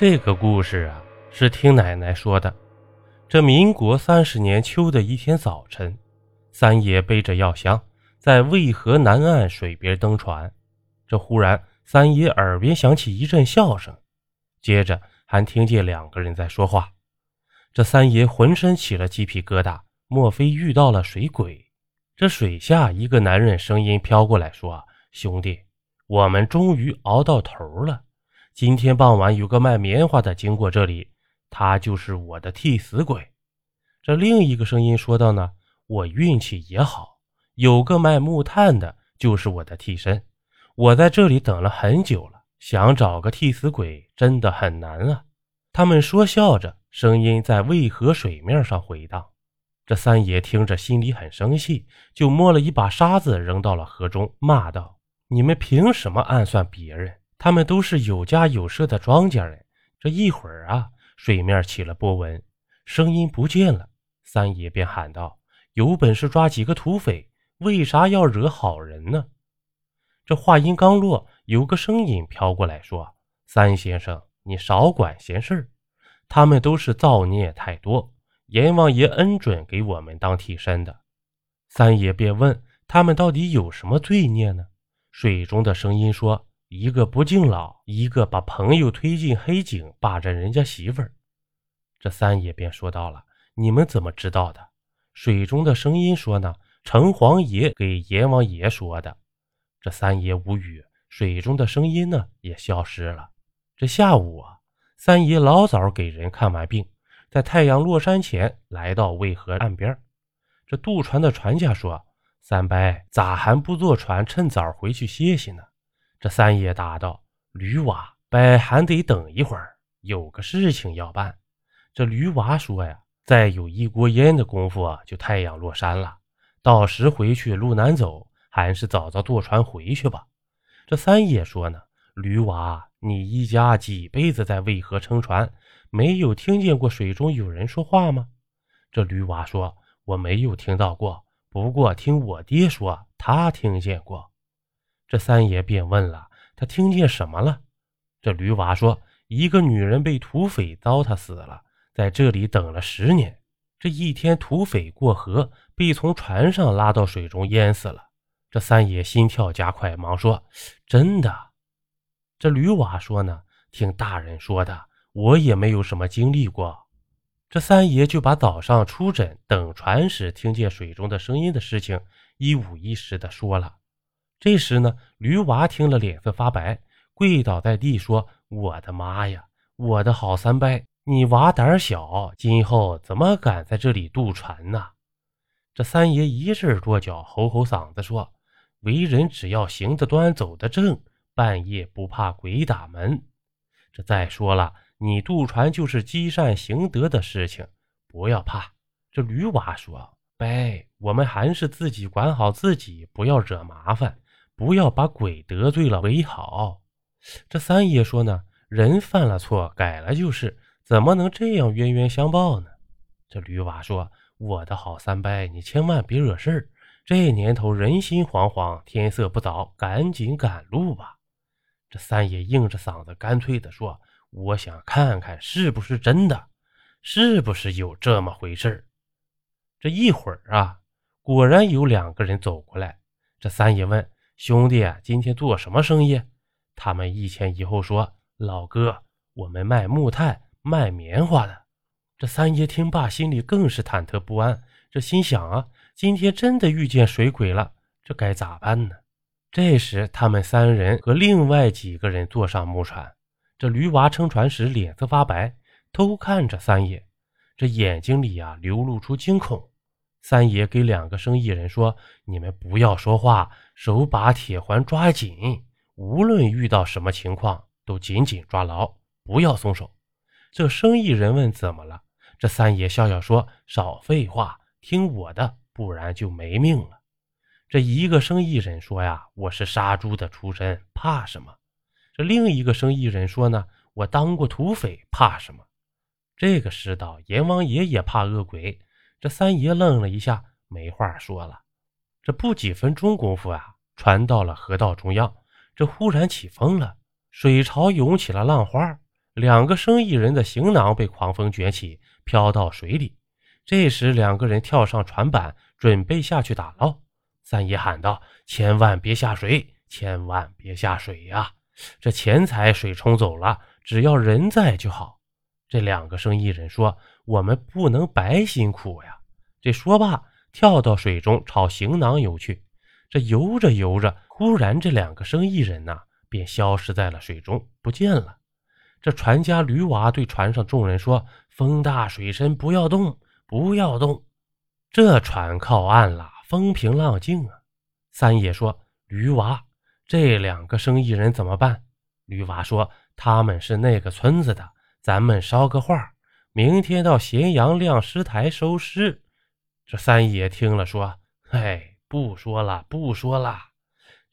这个故事啊，是听奶奶说的。这民国三十年秋的一天早晨，三爷背着药箱在渭河南岸水边登船。这忽然，三爷耳边响起一阵笑声，接着还听见两个人在说话。这三爷浑身起了鸡皮疙瘩，莫非遇到了水鬼？这水下一个男人声音飘过来说：“兄弟，我们终于熬到头了。”今天傍晚有个卖棉花的经过这里，他就是我的替死鬼。这另一个声音说道：“呢，我运气也好，有个卖木炭的，就是我的替身。我在这里等了很久了，想找个替死鬼真的很难啊。”他们说笑着，声音在渭河水面上回荡。这三爷听着心里很生气，就摸了一把沙子扔到了河中，骂道：“你们凭什么暗算别人？”他们都是有家有舍的庄稼人。这一会儿啊，水面起了波纹，声音不见了。三爷便喊道：“有本事抓几个土匪，为啥要惹好人呢？”这话音刚落，有个声音飘过来说：“三先生，你少管闲事。他们都是造孽太多，阎王爷恩准给我们当替身的。”三爷便问：“他们到底有什么罪孽呢？”水中的声音说。一个不敬老，一个把朋友推进黑井，霸占人家媳妇儿。这三爷便说到了：“你们怎么知道的？”水中的声音说：“呢，城隍爷给阎王爷说的。”这三爷无语，水中的声音呢也消失了。这下午啊，三爷老早给人看完病，在太阳落山前来到渭河岸边。这渡船的船家说：“三伯咋还不坐船，趁早回去歇息呢？”这三爷答道：“驴娃，伯还得等一会儿，有个事情要办。”这驴娃说：“呀，再有一锅烟的功夫啊，就太阳落山了。到时回去路难走，还是早早坐船回去吧。”这三爷说：“呢，驴娃，你一家几辈子在渭河撑船，没有听见过水中有人说话吗？”这驴娃说：“我没有听到过，不过听我爹说，他听见过。”这三爷便问了：“他听见什么了？”这驴娃说：“一个女人被土匪糟蹋死了，在这里等了十年。这一天，土匪过河，被从船上拉到水中淹死了。”这三爷心跳加快，忙说：“真的？”这驴娃说：“呢，听大人说的，我也没有什么经历过。”这三爷就把早上出诊、等船时听见水中的声音的事情一五一十的说了。这时呢，驴娃听了脸色发白，跪倒在地说：“我的妈呀，我的好三伯，你娃胆小，今后怎么敢在这里渡船呢？”这三爷一阵跺脚，吼吼嗓子说：“为人只要行得端，走得正，半夜不怕鬼打门。这再说了，你渡船就是积善行德的事情，不要怕。”这驴娃说：“伯，我们还是自己管好自己，不要惹麻烦。”不要把鬼得罪了为好。这三爷说呢，人犯了错，改了就是，怎么能这样冤冤相报呢？这驴娃说：“我的好三伯，你千万别惹事儿。这年头人心惶惶，天色不早，赶紧赶路吧。”这三爷硬着嗓子，干脆的说：“我想看看是不是真的，是不是有这么回事这一会儿啊，果然有两个人走过来。这三爷问。兄弟，今天做什么生意？他们一前一后说：“老哥，我们卖木炭、卖棉花的。”这三爷听罢，心里更是忐忑不安。这心想啊，今天真的遇见水鬼了，这该咋办呢？这时，他们三人和另外几个人坐上木船。这驴娃撑船时脸色发白，偷看着三爷，这眼睛里啊流露出惊恐。三爷给两个生意人说：“你们不要说话，手把铁环抓紧，无论遇到什么情况，都紧紧抓牢，不要松手。”这生意人问：“怎么了？”这三爷笑笑说：“少废话，听我的，不然就没命了。”这一个生意人说：“呀，我是杀猪的出身，怕什么？”这另一个生意人说：“呢，我当过土匪，怕什么？”这个世道，阎王爷也怕恶鬼。这三爷愣了一下，没话说了。这不几分钟功夫啊，船到了河道中央，这忽然起风了，水潮涌起了浪花，两个生意人的行囊被狂风卷起，飘到水里。这时，两个人跳上船板，准备下去打捞。三爷喊道：“千万别下水，千万别下水呀！这钱财水冲走了，只要人在就好。”这两个生意人说：“我们不能白辛苦呀。”这说罢，跳到水中朝行囊游去。这游着游着，忽然这两个生意人呐，便消失在了水中，不见了。这船家驴娃对船上众人说：“风大水深，不要动，不要动。”这船靠岸了，风平浪静啊。三爷说：“驴娃，这两个生意人怎么办？”驴娃说：“他们是那个村子的，咱们捎个话，明天到咸阳晾尸台收尸。”这三爷听了说：“哎。”不说了，不说了。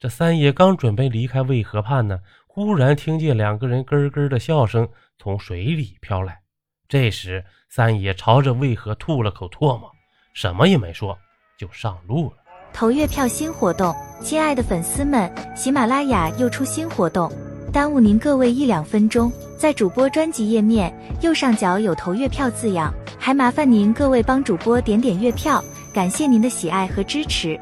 这三爷刚准备离开渭河畔呢，忽然听见两个人咯咯的笑声从水里飘来。这时，三爷朝着渭河吐了口唾沫，什么也没说，就上路了。投月票新活动，亲爱的粉丝们，喜马拉雅又出新活动，耽误您各位一两分钟，在主播专辑页面右上角有投月票字样，还麻烦您各位帮主播点点月票。感谢您的喜爱和支持。